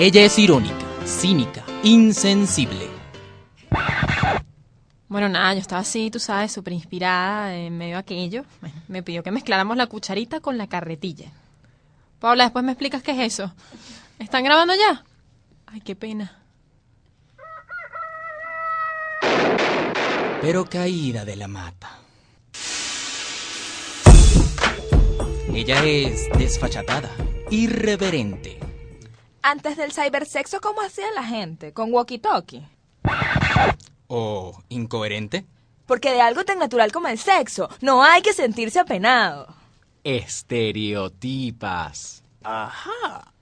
Ella es irónica, cínica, insensible. Bueno, nada, yo estaba así, tú sabes, súper inspirada en medio de aquello. Bueno, me pidió que mezcláramos la cucharita con la carretilla. Paula, después me explicas qué es eso. ¿Están grabando ya? Ay, qué pena. pero caída de la mata. Ella es desfachatada, irreverente. Antes del cybersexo, ¿cómo hacía la gente? ¿Con walkie-talkie? ¿O incoherente? Porque de algo tan natural como el sexo, no hay que sentirse apenado. Estereotipas. Ajá.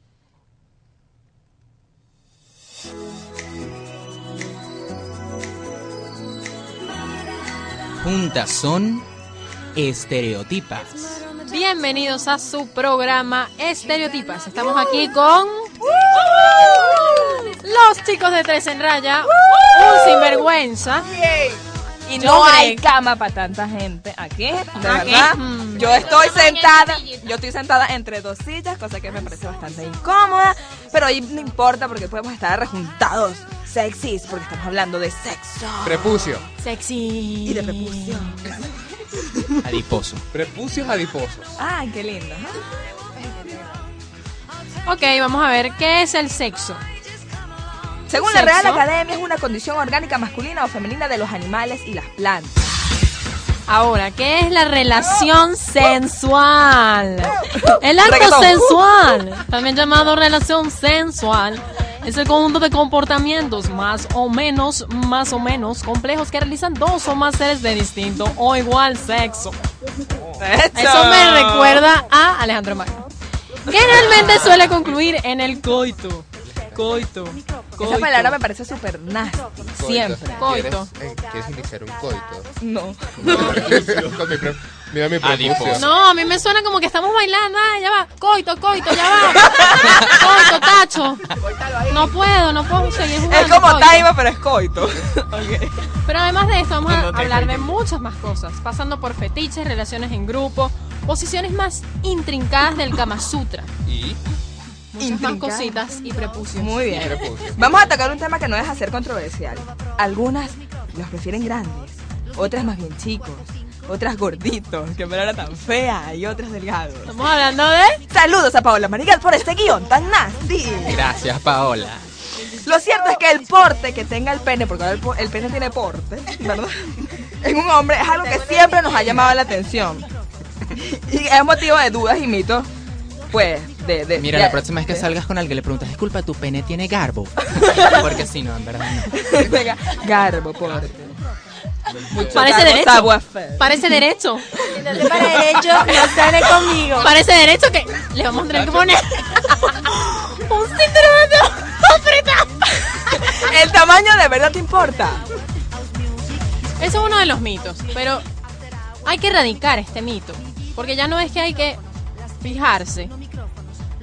Juntas son estereotipas. Bienvenidos a su programa Estereotipas. Estamos aquí con los chicos de Tres en Raya, un sinvergüenza. Y no hay cama para tanta gente aquí, de verdad. Mm. Yo estoy sentada, yo estoy sentada entre dos sillas, cosa que me parece bastante incómoda, pero ahí no importa porque podemos estar rejuntados, sexys, porque estamos hablando de sexo. Prepucio. Sexy. Y de prepucio. Adiposo. Prepucios adiposos. Ay, qué lindo. ¿no? Ok, vamos a ver, ¿qué es el sexo? Según la Real. Academia, es una condición orgánica masculina o femenina de los animales y las plantas. Ahora, ¿qué es la relación sensual? El acto Reggaetón. sensual, también llamado relación sensual, es el conjunto de comportamientos más o menos, más o menos complejos que realizan dos o más seres de distinto o igual sexo. Eso me recuerda a Alejandro Magno. Que realmente suele concluir en el coito. Coito. coito. Esa palabra me parece súper nasty, siempre. Coito. ¿Quieres, eh, ¿Quieres iniciar un coito? No. Con mi pre- Mira mi. No, a mí me suena como que estamos bailando. Ah, ya va. Coito, coito, ya va. Coito, tacho. No puedo, no puedo seguir jugando. Es como. Taima, pero es coito. Pero además de esto, vamos a No hablar de muchas más cosas. Pasando por fetiches, relaciones en grupo, posiciones más intrincadas del Kama Sutra. Y Muchas más cositas y prepucios. Muy bien. Vamos a tocar un tema que no deja ser controversial. Algunas los prefieren grandes, otras más bien chicos, otras gorditos, que era tan fea, y otras delgados. Estamos hablando de... Saludos a Paola Marigal por este guion tan nasty. Gracias, Paola. Lo cierto es que el porte que tenga el pene, porque ahora el, el pene tiene porte, ¿verdad? En un hombre es algo que siempre nos ha llamado la atención. Y es motivo de dudas y mitos, pues, de... de Mira, de- la próxima vez que de- salgas con alguien le preguntas, disculpa, ¿tu pene tiene garbo? Porque si no, en verdad no. Garbo, porte. Parece Garbo, derecho. Parece derecho. para derecho, no sale conmigo. Parece derecho que le vamos a tener que poner un cinturón apretado. ¿El tamaño de verdad te importa? Eso es uno de los mitos, pero hay que erradicar este mito, porque ya no es que hay que fijarse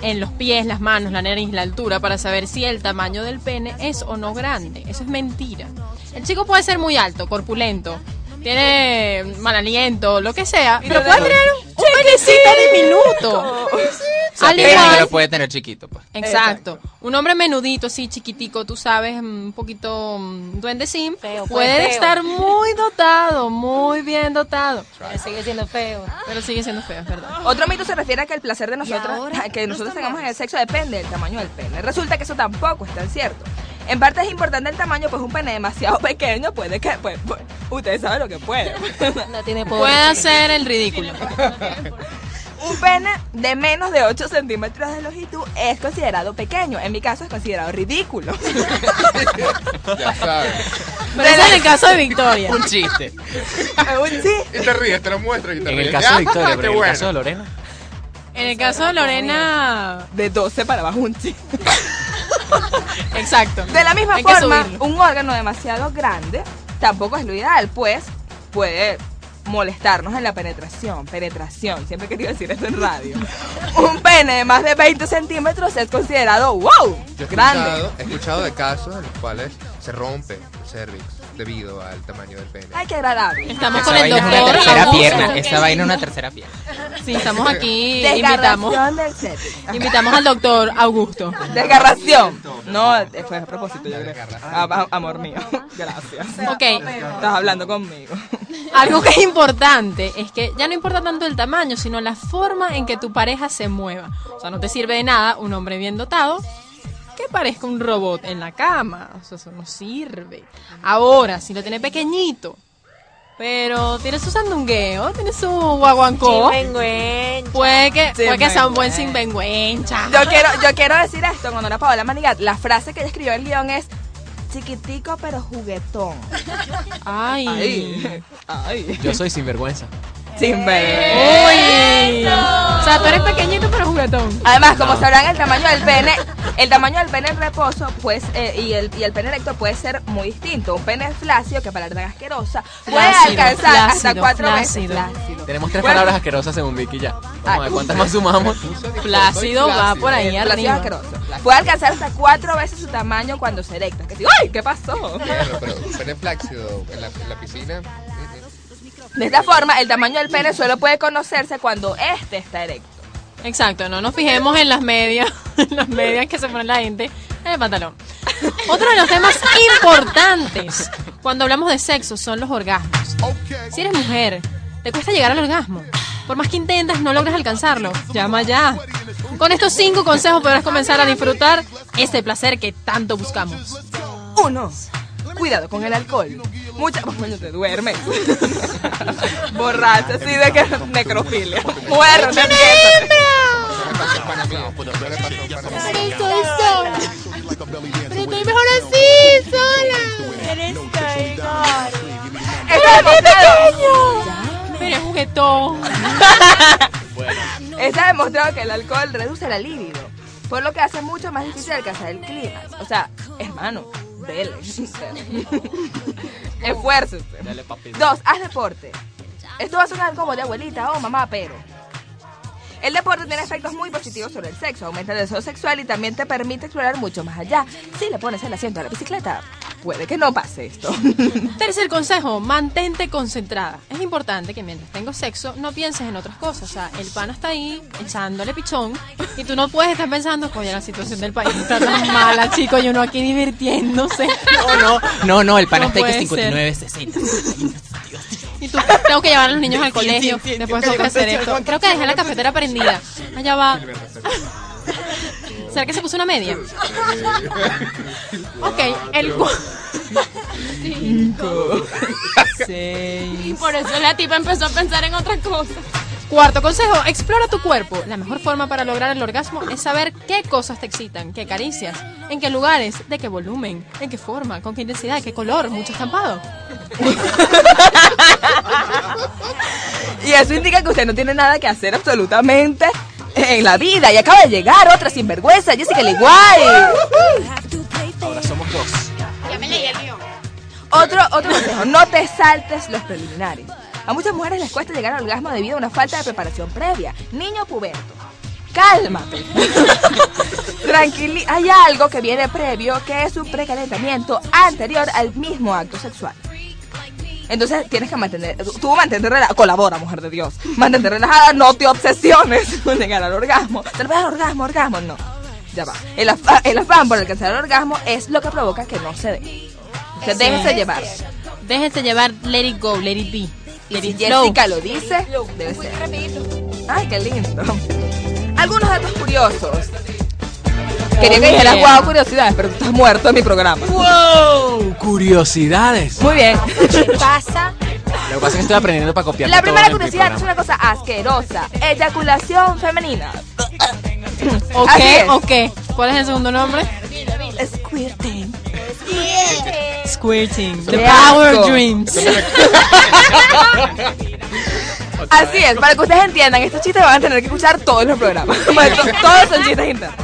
en los pies, las manos, la nariz, la altura para saber si el tamaño del pene es o no grande. Eso es mentira. El chico puede ser muy alto, corpulento, tiene mal aliento, lo que sea, pero puede tener un penecito diminuto. O sea, Al igual- lo puede tener chiquito, pues. Exacto. Un hombre menudito, así chiquitico, tú sabes, mm, un poquito mm, duendecín, Feo, pues, puede feo. estar muy dotado, muy bien dotado, Pero sigue siendo feo. pero sigue siendo feo, es verdad. Otro mito se refiere a que el placer de nosotros, que nosotros tengamos en el sexo depende del tamaño del pene. Resulta que eso tampoco es tan cierto. En parte es importante el tamaño, pues un pene demasiado pequeño puede que, pues, pues, ustedes saben lo que puede. No tiene poder. Puede hacer el ridículo. un pene de menos de 8 centímetros de longitud es considerado pequeño. En mi caso es considerado ridículo. Ya sabes. Pero ese es el caso de Victoria. Un chiste. Un sí. Y te ríes, te lo muestro y te En ríes. el caso Ah, de Victoria, qué pero en el caso de Lorena. En el caso de Lorena, De 12 para abajo un chico. exacto. De la misma Hay forma, un órgano demasiado grande tampoco es lo ideal, pues puede molestarnos en la penetración. Penetración, siempre he querido decir esto en radio. un pene de más de 20 centímetros es considerado, wow, Yo he grande. escuchado, he escuchado de casos en los cuales se rompe el cervix debido al tamaño del pene. Ay, qué agradable. Estamos Esa con el vaina es una doctor tercera pierna. Esa vaina es una tercera pierna. Sí, estamos aquí, invitamos, Desgarración del cervix. invitamos al doctor Augusto. Desgarración. No, fue a propósito, yo creo. Ah, amor mío, gracias. Ok, Estás hablando conmigo. algo que es importante es que ya no importa tanto el tamaño, sino la forma en que tu pareja se mueva. O sea, no te sirve de nada un hombre bien dotado que parezca un robot en la cama. O sea, eso no sirve. Ahora, si lo tiene pequeñito, pero tiene su sandungueo, tiene su guaguancó, puede que, puede que sea un buen Sinvergüenza. Yo quiero, yo quiero decir esto con Ana Paola Manigat. La frase que ella escribió en el guion es chiquitico pero juguetón. Ay. Ay, ay. Yo soy sinvergüenza. Sin ver. Uy. O sea, tú eres pequeñito pero juguetón. Además, como sabrán, el tamaño del pene, el tamaño del pene en reposo, pues, eh, y, el, y el pene erecto puede ser muy distinto. Un pene flácido, que para la verdad asquerosa, puede Flácido, alcanzar hasta flácido, cuatro flácido. veces. Flácido. Tenemos tres Bueno. palabras asquerosas según Vicky ya. Vamos a ver Ay. cuántas más sumamos. Plácido va por ahí Flácido arriba. asqueroso. Puede alcanzar hasta cuatro veces su tamaño cuando se erecta. Que digo, ¡ay! ¿Qué pasó? Bueno, pero pene flácido en la, en la piscina. De esta forma, el tamaño del pene solo puede conocerse cuando este está erecto. Exacto, no nos fijemos en las medias, en las medias que se pone la gente en el pantalón. Otro de los temas importantes cuando hablamos de sexo son los orgasmos. Si eres mujer, te cuesta llegar al orgasmo. Por más que intentas, no logras alcanzarlo. Llama ya. Con estos cinco consejos podrás comenzar a disfrutar ese placer que tanto buscamos. Uno, cuidado con el alcohol. Mucha, bueno, te duermes. Borracha, así de que necrofilia. Sola. Pero estoy mejor así, sola. Eres tan gordo. Está demostrado, Pero es juguetón. está demostrado que el alcohol reduce la libido, por lo que hace mucho más difícil alcanzar el clímax. O sea, hermano, dele. Esfuérzate. Dos, haz deporte. Esto va a sonar como de abuelita o mamá, pero. El deporte tiene efectos muy positivos sobre el sexo, aumenta el deseo sexual y también te permite explorar mucho más allá. Si le pones el asiento a la bicicleta, puede que no pase esto. Tercer consejo, mantente concentrada. Es importante que mientras tengo sexo no pienses en otras cosas. O sea, el pana está ahí echándole pichón y tú no puedes estar pensando, coño, la situación del país está tan mala, chico, y uno aquí divirtiéndose. No, no, no, no, el pana No está ahí que puede ser. 59, 60. Y tú, tengo que llevar a los niños al colegio. Después tengo que hacer esto. Creo que dejé la cafetera prendida. Allá va. ¿Será que se puso una media? Ok, el cu- Y por eso la tipa empezó a pensar en otra cosa. Cuarto consejo, explora tu cuerpo. La mejor forma para lograr el orgasmo es saber qué cosas te excitan, qué caricias, en qué lugares, de qué volumen, en qué forma, con qué intensidad, qué color, mucho estampado. Y eso indica que usted no tiene nada que hacer absolutamente en la vida. Y acaba de llegar otra sinvergüenza, Jessica Liguay. Ahora somos dos. Otro, otro consejo, no te saltes los preliminares. A muchas mujeres les cuesta llegar al orgasmo debido a una falta de preparación previa. Niño puberto, cálmate. Tranquili hay algo que viene previo que es un precalentamiento anterior al mismo acto sexual. Entonces tienes que mantener, tú mantente relajada, colabora, mujer de Dios, mantente relajada, no te obsesiones con llegar al orgasmo. Tal vez al orgasmo, orgasmo, no. Ya va. El, afa- el afán por alcanzar el orgasmo es lo que provoca que no se dé. O sea, déjese llevar. Déjense llevar, let it go, let it be. Y Let si it flow. Jessica lo dice, debe ser. Ay, qué lindo. Algunos datos curiosos. Quería que dijeras, wow, curiosidades, pero tú estás muerto en mi programa. ¡Wow! Curiosidades. Muy bien. ¿Qué pasa? Lo que pasa es que estoy aprendiendo para copiar. La primera curiosidad es una cosa asquerosa. Eyaculación femenina. ¿O qué? ¿O qué? ¿Cuál es el segundo nombre? Squirting. Squirting. The Power asco. Dreams. Así es, para que ustedes entiendan, estos chistes van a tener que escuchar todos los programas. Todos son chistes internos.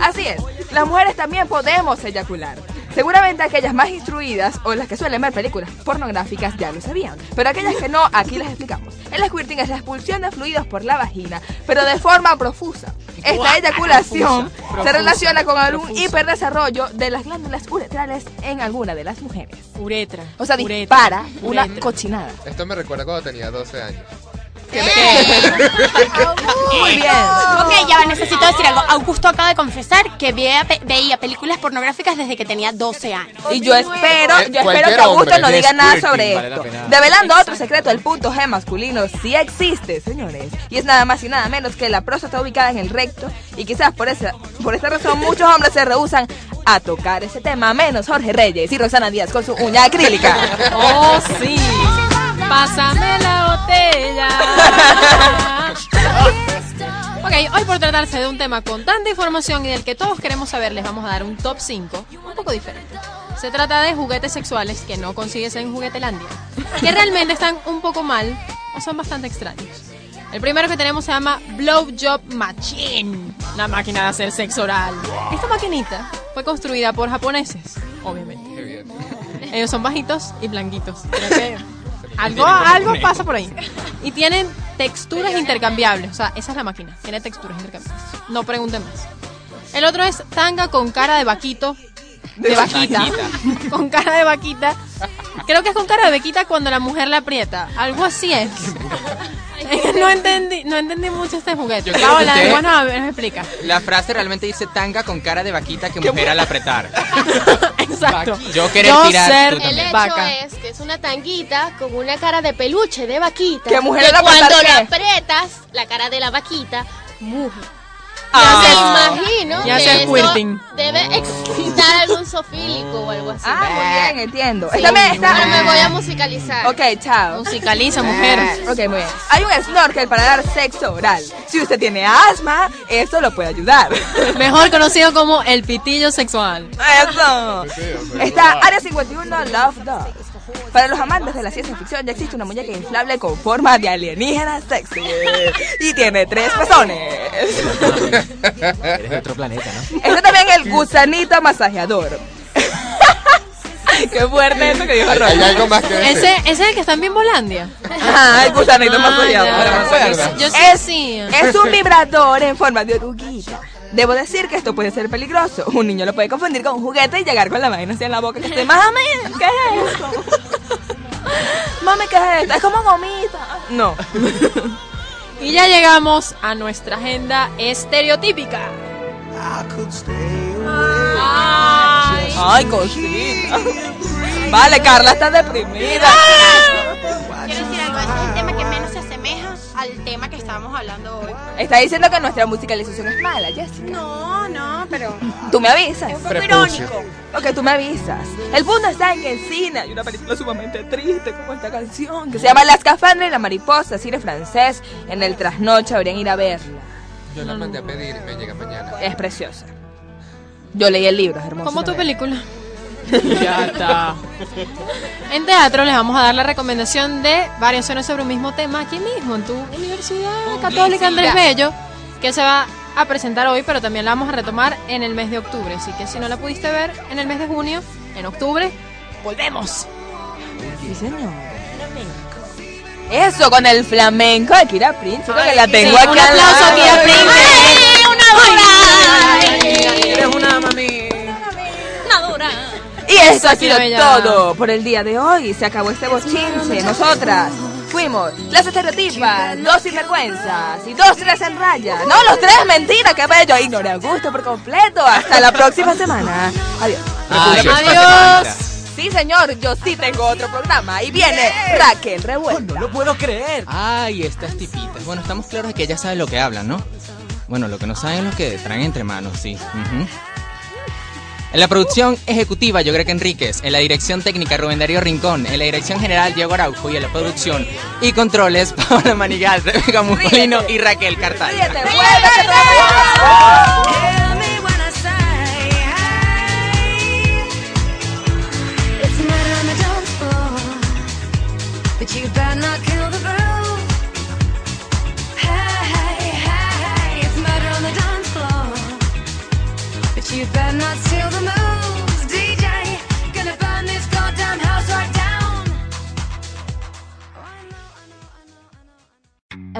Así es, las mujeres también podemos eyacular. Seguramente aquellas más instruidas o las que suelen ver películas pornográficas ya lo sabían, pero aquellas que no, aquí les explicamos. El squirting es la expulsión de fluidos por la vagina, pero de forma profusa. Esta eyaculación Profusa. se relaciona con algún Profusa. hiperdesarrollo de las glándulas uretrales en alguna de las mujeres. Uretra. O sea, uretra, dispara una uretra. cochinada. Esto me recuerda cuando tenía 12 años. Muy bien. Ok, ya necesito decir algo. Augusto acaba de confesar que veía, pe- veía películas pornográficas desde que tenía 12 años. Y yo espero, Eh, yo espero cualquier que Augusto hombre. no diga nada Squirting, sobre vale la esto. pena. Develando otro secreto, el punto G masculino sí existe, señores. Y es nada más y nada menos que la próstata ubicada en el recto. Y quizás por esa, por esta razón muchos hombres se rehusan a tocar ese tema, menos Jorge Reyes y Roxana Díaz con su uña acrílica. Oh, sí. Pásame la botella. ok, hoy por tratarse de un tema con tanta información y del que todos queremos saber, les vamos a dar un top 5 un poco diferente. Se trata de juguetes sexuales que no consigues en Juguetelandia, que realmente están un poco mal o son bastante extraños. El primero que tenemos se llama Blowjob Machine, la máquina de hacer sexo oral. Esta maquinita fue construida por japoneses, obviamente. Ellos son bajitos y blanquitos. Creo que algo, algo pasa por ahí. Y tienen texturas intercambiables. O sea, esa es la máquina. Tiene texturas intercambiables. No pregunten más. El otro es tanga con cara de vaquito. De vaquita. Con cara de vaquita. Creo que es con cara de vaquita cuando la mujer la aprieta. Algo así es. No entendí, no entendí mucho este juguete. Yo creo que Paola, usted- bueno, a ver, me explica. La frase realmente dice tanga con cara de vaquita que mujer al apretar. Exacto. Yo querer Yo tirar, ser tú El hecho vaca. es es una tanguita con una cara de peluche de vaquita. ¿Qué mujer que la cuando la aprietas, la cara de la vaquita muge. Ah. Me imagino Y hace que eso debe excitar algún sofílico o algo así. Ah, muy bien, entiendo. Sí, Esta me- esta- Ahora me voy a musicalizar. Ok, chao. Musicaliza, mujer. Ok, muy bien. Hay un snorkel para dar sexo oral. Si usted tiene asma, esto lo puede ayudar. Mejor conocido como el pitillo sexual. Eso. Está Área 51 Love Dog. Para los amantes de la ciencia ficción ya existe una muñeca inflable con forma de alienígena sexy. Y tiene tres pezones. Eres de otro planeta, ¿no? Está también el gusanito masajeador. Qué fuerte eso que dijo Hay, hay Roy. algo más que decir. Ese, ese es el que está en Bimbolandia. Ah, el gusanito Ah, masajeador. ya. Yo sí Es, un vibrador en forma de oruguita. Debo decir que esto puede ser peligroso. Un niño lo puede confundir con un juguete y llegar con la vaina así en la boca que esté, mami, ¿qué es esto? Mami, ¿qué es esto? Es como gomita. No. Y ya llegamos a nuestra agenda estereotípica. Ay. Ay, cosita. Vale, Carla está deprimida. Al tema que estábamos hablando hoy. Está diciendo que nuestra musicalización es mala, Jessica. No, no, pero Tú me avisas. es un poco Prepucio. irónico. Ok, tú me avisas. El punto está en que el cine hay una película sumamente triste como esta canción que se llama La escafandra y la mariposa, cine francés. En el trasnoche habrían ir a verla. Yo la mandé a pedir y me llega mañana. Es preciosa. Yo leí el libro, es hermoso. Como tu la película. Ya está. En teatro les vamos a dar la recomendación de variaciones sobre un mismo tema aquí mismo, en tu Universidad Católica Andrés Bello, que se va a presentar hoy, pero también la vamos a retomar en el mes de octubre. Así que si no la pudiste ver en el mes de junio, en octubre, volvemos. Sí, señor. Eso con el flamenco de Kira Prince, creo que la tengo Sí, aquí. un aplauso. Kira Prince. Eres una mami. Y eso ha sido todo por el día de hoy. Se acabó este bochinche. Nosotras fuimos las estereotipas, dos sinvergüenzas y dos tres en raya. No, los tres, mentira, qué bello. Ignoré a Augusto por completo. Hasta la próxima semana. Adiós. Ay, Adiós. Sí, señor, yo sí tengo otro programa. Y viene Raquel Revuelta. No lo puedo creer. Ay, estas tipitas. Bueno, estamos claros de que ellas saben lo que hablan, ¿no? Bueno, lo que no saben es lo que traen entre manos, sí. Ujú. En la producción ejecutiva, yo creo que Enríquez. En la dirección técnica, Rubén Darío Rincón. En la dirección general, Diego Araujo. Y en la producción y controles, Paola Manigal, Rebeca Muscolino y Raquel Cartal.